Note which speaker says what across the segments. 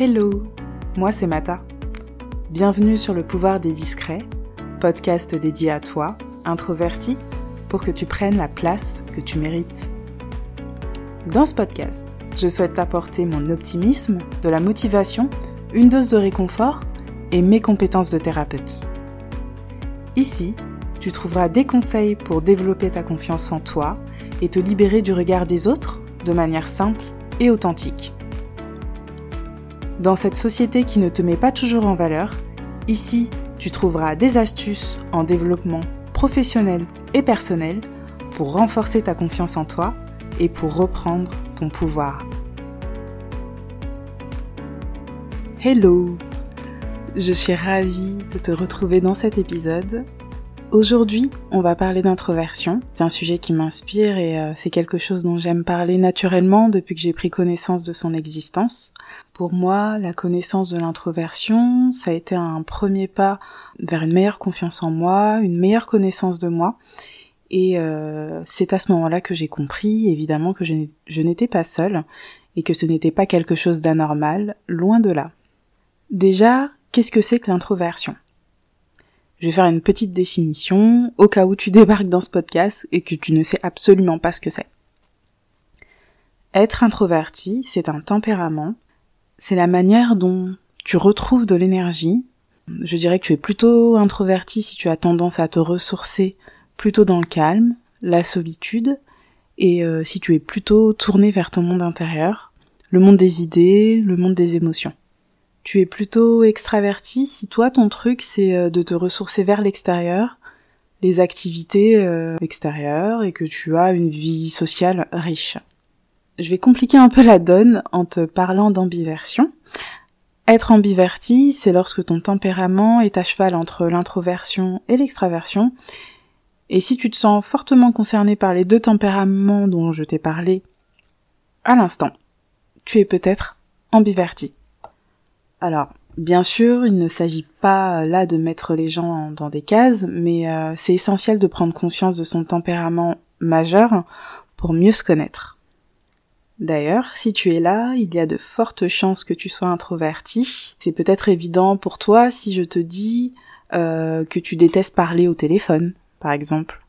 Speaker 1: Hello, moi c'est Mata. Bienvenue sur le pouvoir des discrets, podcast dédié à toi, introverti, pour que tu prennes la place que tu mérites. Dans ce podcast, je souhaite t'apporter mon optimisme, de la motivation, une dose de réconfort et mes compétences de thérapeute. Ici, tu trouveras des conseils pour développer ta confiance en toi et te libérer du regard des autres de manière simple et authentique. Dans cette société qui ne te met pas toujours en valeur, ici, tu trouveras des astuces en développement professionnel et personnel pour renforcer ta confiance en toi et pour reprendre ton pouvoir. Hello Je suis ravie de te retrouver dans cet épisode. Aujourd'hui, on va parler d'introversion. C'est un sujet qui m'inspire et euh, c'est quelque chose dont j'aime parler naturellement depuis que j'ai pris connaissance de son existence. Pour moi, la connaissance de l'introversion, ça a été un premier pas vers une meilleure confiance en moi, une meilleure connaissance de moi. Et euh, c'est à ce moment-là que j'ai compris, évidemment, que je n'étais pas seule et que ce n'était pas quelque chose d'anormal, loin de là. Déjà, qu'est-ce que c'est que l'introversion? Je vais faire une petite définition au cas où tu débarques dans ce podcast et que tu ne sais absolument pas ce que c'est. Être introverti, c'est un tempérament c'est la manière dont tu retrouves de l'énergie. Je dirais que tu es plutôt introverti si tu as tendance à te ressourcer plutôt dans le calme, la solitude, et euh, si tu es plutôt tourné vers ton monde intérieur, le monde des idées, le monde des émotions. Tu es plutôt extraverti si toi ton truc c'est euh, de te ressourcer vers l'extérieur, les activités euh, extérieures et que tu as une vie sociale riche je vais compliquer un peu la donne en te parlant d'ambiversion. Être ambiverti, c'est lorsque ton tempérament est à cheval entre l'introversion et l'extraversion. Et si tu te sens fortement concerné par les deux tempéraments dont je t'ai parlé à l'instant, tu es peut-être ambiverti. Alors, bien sûr, il ne s'agit pas là de mettre les gens dans des cases, mais euh, c'est essentiel de prendre conscience de son tempérament majeur pour mieux se connaître. D'ailleurs, si tu es là, il y a de fortes chances que tu sois introverti. C'est peut-être évident pour toi si je te dis euh, que tu détestes parler au téléphone, par exemple,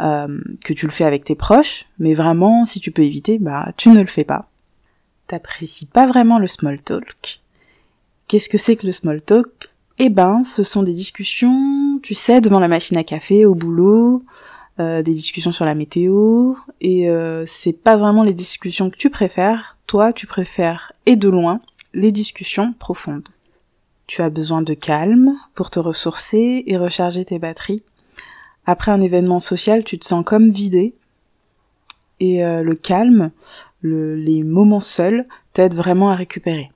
Speaker 1: euh, que tu le fais avec tes proches, mais vraiment, si tu peux éviter, bah tu ne le fais pas. T'apprécies pas vraiment le small talk. Qu'est-ce que c'est que le small talk? Eh ben, ce sont des discussions, tu sais, devant la machine à café, au boulot, euh, des discussions sur la météo, et euh, c'est pas vraiment les discussions que tu préfères. Toi, tu préfères, et de loin, les discussions profondes. Tu as besoin de calme pour te ressourcer et recharger tes batteries. Après un événement social, tu te sens comme vidé, et euh, le calme, les moments seuls, t'aident vraiment à récupérer.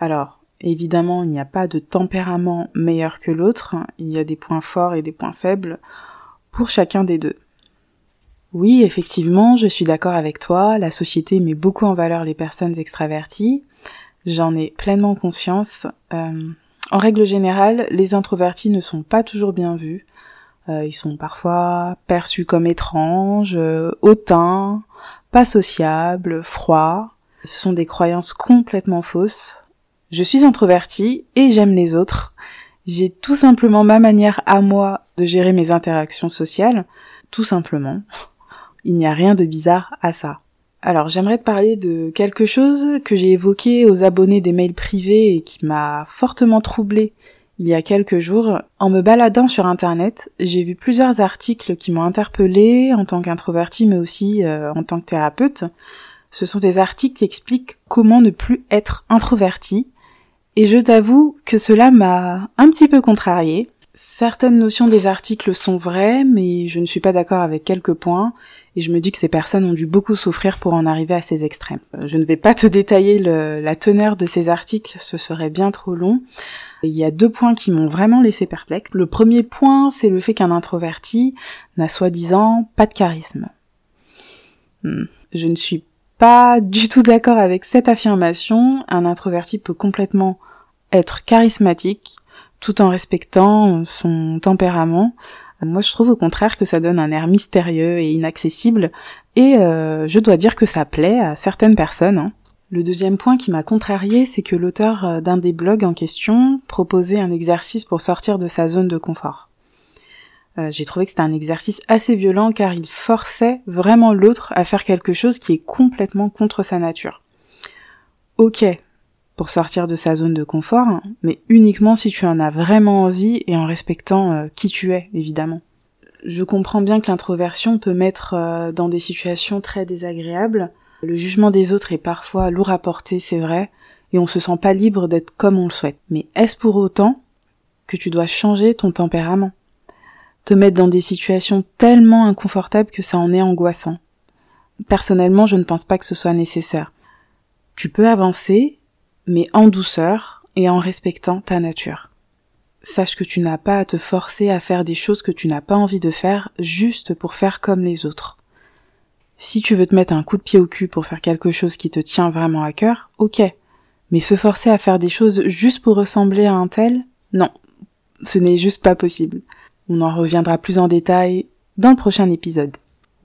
Speaker 1: Alors, évidemment, il n'y a pas de tempérament meilleur que l'autre, il y a des points forts et des points faibles pour chacun des deux. Oui, effectivement, je suis d'accord avec toi, la société met beaucoup en valeur les personnes extraverties, j'en ai pleinement conscience. Euh, en règle générale, les introvertis ne sont pas toujours bien vus, euh, ils sont parfois perçus comme étranges, euh, hautains, pas sociables, froids. Ce sont des croyances complètement fausses. Je suis introvertie et j'aime les autres. J'ai tout simplement ma manière à moi de gérer mes interactions sociales, tout simplement. Il n'y a rien de bizarre à ça. Alors j'aimerais te parler de quelque chose que j'ai évoqué aux abonnés des mails privés et qui m'a fortement troublé il y a quelques jours. En me baladant sur internet, j'ai vu plusieurs articles qui m'ont interpellé en tant qu'introverti mais aussi euh, en tant que thérapeute. Ce sont des articles qui expliquent comment ne plus être introverti et je t'avoue que cela m'a un petit peu contrarié. Certaines notions des articles sont vraies, mais je ne suis pas d'accord avec quelques points, et je me dis que ces personnes ont dû beaucoup souffrir pour en arriver à ces extrêmes. Je ne vais pas te détailler la teneur de ces articles, ce serait bien trop long. Il y a deux points qui m'ont vraiment laissé perplexe. Le premier point, c'est le fait qu'un introverti n'a soi-disant pas de charisme. Hmm. Je ne suis pas du tout d'accord avec cette affirmation. Un introverti peut complètement être charismatique tout en respectant son tempérament. Moi, je trouve au contraire que ça donne un air mystérieux et inaccessible, et euh, je dois dire que ça plaît à certaines personnes. Hein. Le deuxième point qui m'a contrarié, c'est que l'auteur euh, d'un des blogs en question proposait un exercice pour sortir de sa zone de confort. Euh, j'ai trouvé que c'était un exercice assez violent car il forçait vraiment l'autre à faire quelque chose qui est complètement contre sa nature. Ok, pour sortir de sa zone de confort, mais uniquement si tu en as vraiment envie et en respectant euh, qui tu es, évidemment. Je comprends bien que l'introversion peut mettre dans des situations très désagréables, le jugement des autres est parfois lourd à porter, c'est vrai, et on se sent pas libre d'être comme on le souhaite. Mais est-ce pour autant que tu dois changer ton tempérament? Te mettre dans des situations tellement inconfortables que ça en est angoissant. Personnellement, je ne pense pas que ce soit nécessaire. Tu peux avancer, mais en douceur et en respectant ta nature. Sache que tu n'as pas à te forcer à faire des choses que tu n'as pas envie de faire juste pour faire comme les autres. Si tu veux te mettre un coup de pied au cul pour faire quelque chose qui te tient vraiment à cœur, ok. Mais se forcer à faire des choses juste pour ressembler à un tel, non. Ce n'est juste pas possible. On en reviendra plus en détail dans le prochain épisode.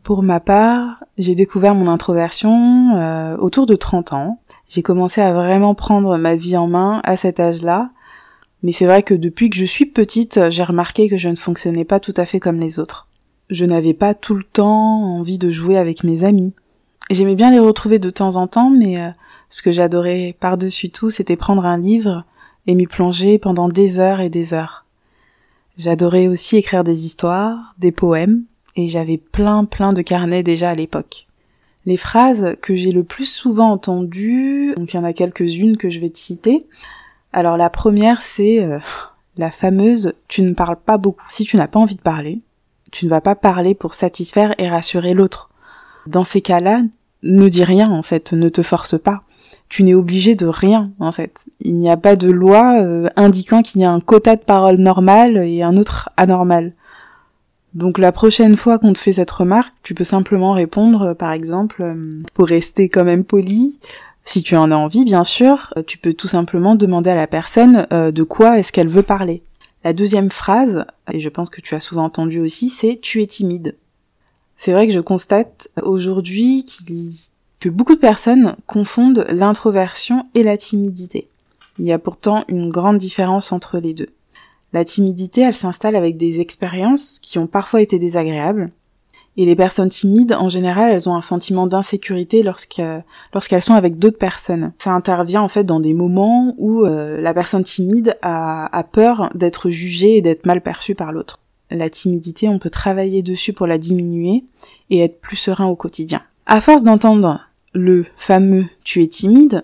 Speaker 1: Pour ma part, j'ai découvert mon introversion euh, autour de 30 ans. J'ai commencé à vraiment prendre ma vie en main à cet âge-là. Mais c'est vrai que depuis que je suis petite, j'ai remarqué que je ne fonctionnais pas tout à fait comme les autres je n'avais pas tout le temps envie de jouer avec mes amis. J'aimais bien les retrouver de temps en temps, mais euh, ce que j'adorais par-dessus tout, c'était prendre un livre et m'y plonger pendant des heures et des heures. J'adorais aussi écrire des histoires, des poèmes, et j'avais plein plein de carnets déjà à l'époque. Les phrases que j'ai le plus souvent entendues, donc il y en a quelques-unes que je vais te citer. Alors la première c'est euh, la fameuse tu ne parles pas beaucoup. Si tu n'as pas envie de parler, tu ne vas pas parler pour satisfaire et rassurer l'autre. Dans ces cas-là, ne dis rien en fait, ne te force pas. Tu n'es obligé de rien en fait. Il n'y a pas de loi euh, indiquant qu'il y a un quota de parole normal et un autre anormal. Donc la prochaine fois qu'on te fait cette remarque, tu peux simplement répondre, euh, par exemple, euh, pour rester quand même poli, si tu en as envie bien sûr, tu peux tout simplement demander à la personne de quoi est-ce qu'elle veut parler. La deuxième phrase, et je pense que tu as souvent entendu aussi, c'est tu es timide. C'est vrai que je constate aujourd'hui beaucoup de personnes confondent l'introversion et la timidité. Il y a pourtant une grande différence entre les deux. La timidité, elle s'installe avec des expériences qui ont parfois été désagréables, et les personnes timides, en général, elles ont un sentiment d'insécurité lorsqu'elles sont avec d'autres personnes. Ça intervient en fait dans des moments où euh, la personne timide a, a peur d'être jugée et d'être mal perçue par l'autre. La timidité, on peut travailler dessus pour la diminuer et être plus serein au quotidien. À force d'entendre le fameux tu es timide,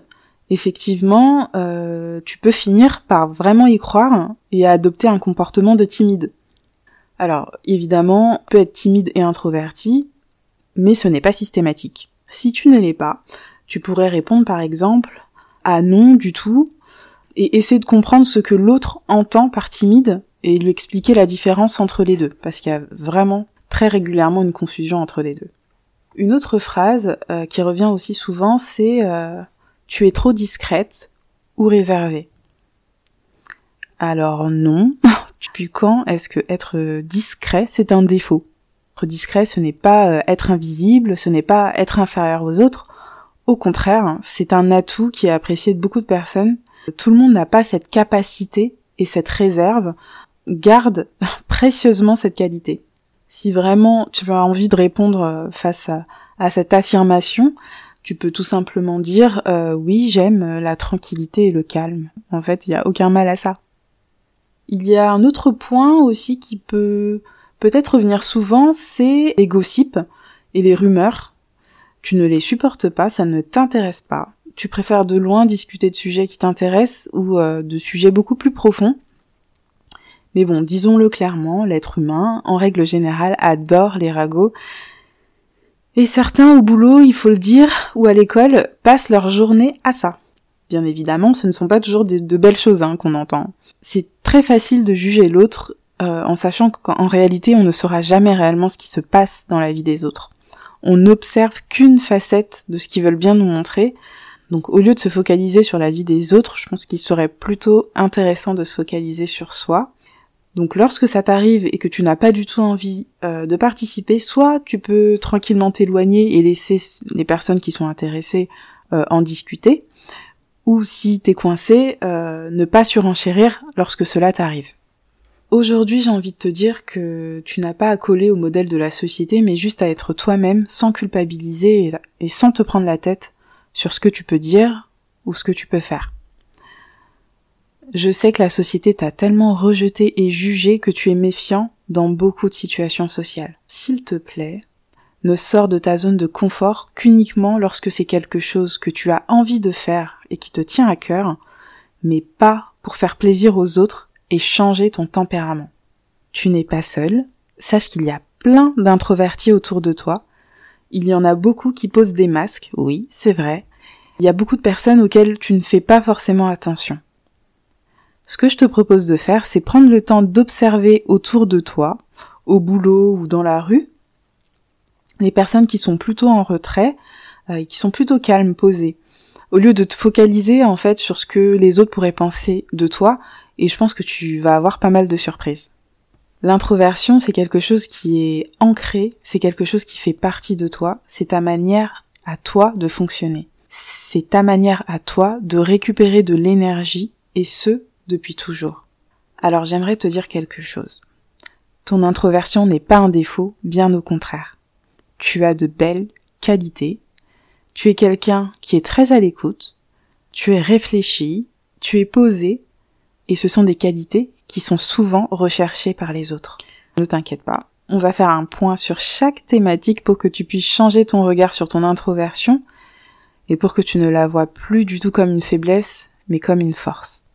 Speaker 1: effectivement, euh, tu peux finir par vraiment y croire et adopter un comportement de timide. Alors, évidemment, peut être timide et introverti, mais ce n'est pas systématique. Si tu ne l'es pas, tu pourrais répondre par exemple à non du tout et essayer de comprendre ce que l'autre entend par timide et lui expliquer la différence entre les deux, parce qu'il y a vraiment très régulièrement une confusion entre les deux. Une autre phrase euh, qui revient aussi souvent, c'est euh, tu es trop discrète ou réservée? Alors non, Depuis quand est-ce que être discret, c'est un défaut? Être discret, ce n'est pas euh, être invisible, ce n'est pas être inférieur aux autres. Au contraire, c'est un atout qui est apprécié de beaucoup de personnes. Tout le monde n'a pas cette capacité et cette réserve. Garde précieusement cette qualité. Si vraiment tu as envie de répondre euh, face à, cette affirmation, tu peux tout simplement dire euh, oui, j'aime la tranquillité et le calme. En fait, il n'y a aucun mal à ça. Il y a un autre point aussi qui peut peut-être revenir souvent, c'est les gossips et les rumeurs. Tu ne les supportes pas, ça ne t'intéresse pas. Tu préfères de loin discuter de sujets qui t'intéressent ou euh, de sujets beaucoup plus profonds. Mais bon, disons-le clairement, l'être humain, en règle générale, adore les ragots. Et certains au boulot, il faut le dire, ou à l'école, passent leur journée à ça. Bien évidemment, ce ne sont pas toujours de belles choses hein, qu'on entend. C'est très facile de juger l'autre euh, en sachant qu'en réalité, on ne saura jamais réellement ce qui se passe dans la vie des autres. On n'observe qu'une facette de ce qu'ils veulent bien nous montrer. Donc au lieu de se focaliser sur la vie des autres, je pense qu'il serait plutôt intéressant de se focaliser sur soi. Donc lorsque ça t'arrive et que tu n'as pas du tout envie euh, de participer, soit tu peux tranquillement t'éloigner et laisser les personnes qui sont intéressées euh, en discuter, ou si t'es coincé, euh, ne pas surenchérir lorsque cela t'arrive. Aujourd'hui, j'ai envie de te dire que tu n'as pas à coller au modèle de la société, mais juste à être toi-même, sans culpabiliser et sans te prendre la tête sur ce que tu peux dire ou ce que tu peux faire. Je sais que la société t'a tellement rejeté et jugé que tu es méfiant dans beaucoup de situations sociales. S'il te plaît, ne sors de ta zone de confort qu'uniquement lorsque c'est quelque chose que tu as envie de faire et qui te tient à cœur, mais pas pour faire plaisir aux autres et changer ton tempérament. Tu n'es pas seul, sache qu'il y a plein d'introvertis autour de toi. Il y en a beaucoup qui posent des masques, oui, c'est vrai. Il y a beaucoup de personnes auxquelles tu ne fais pas forcément attention. Ce que je te propose de faire, c'est prendre le temps d'observer autour de toi, au boulot ou dans la rue, les personnes qui sont plutôt en retrait euh, qui sont plutôt calmes, posées. Au lieu de te focaliser en fait sur ce que les autres pourraient penser de toi, et je pense que tu vas avoir pas mal de surprises. L'introversion, c'est quelque chose qui est ancré, c'est quelque chose qui fait partie de toi, c'est ta manière à toi de fonctionner. C'est ta manière à toi de récupérer de l'énergie, et ce, toujours. Alors j'aimerais te dire quelque chose. Ton introversion n'est pas un défaut, bien au contraire. Tu as de belles qualités, tu es quelqu'un qui est très à l'écoute, tu es réfléchi, tu es posé, et ce sont des qualités qui sont souvent recherchées par les autres. Ne t'inquiète pas, on va faire un point sur chaque thématique pour que tu puisses changer ton regard sur ton introversion et pour que tu ne la vois plus du tout comme une faiblesse, mais comme une force.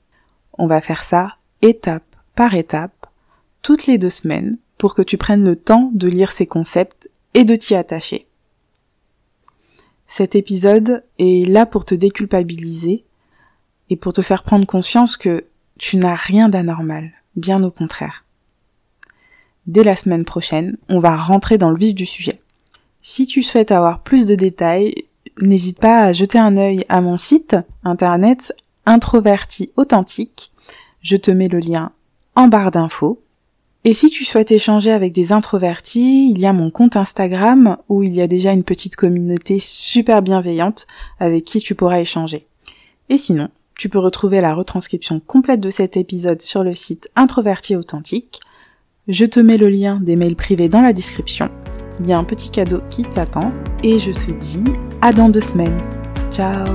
Speaker 1: On va faire ça étape par étape, toutes les deux semaines, pour que tu prennes le temps de lire ces concepts et de t'y attacher. Cet épisode est là pour te déculpabiliser et pour te faire prendre conscience que tu n'as rien d'anormal, bien au contraire. Dès la semaine prochaine, on va rentrer dans le vif du sujet. Si tu souhaites avoir plus de détails, n'hésite pas à jeter un œil à mon site internet introverti authentique. Je te mets le lien en barre d'infos. Et si tu souhaites échanger avec des introvertis, il y a mon compte Instagram où il y a déjà une petite communauté super bienveillante avec qui tu pourras échanger. Et sinon, tu peux retrouver la retranscription complète de cet épisode sur le site Introverti Authentique. Je te mets le lien des mails privés dans la description. Il y a un petit cadeau qui t'attend et je te dis à dans deux semaines. Ciao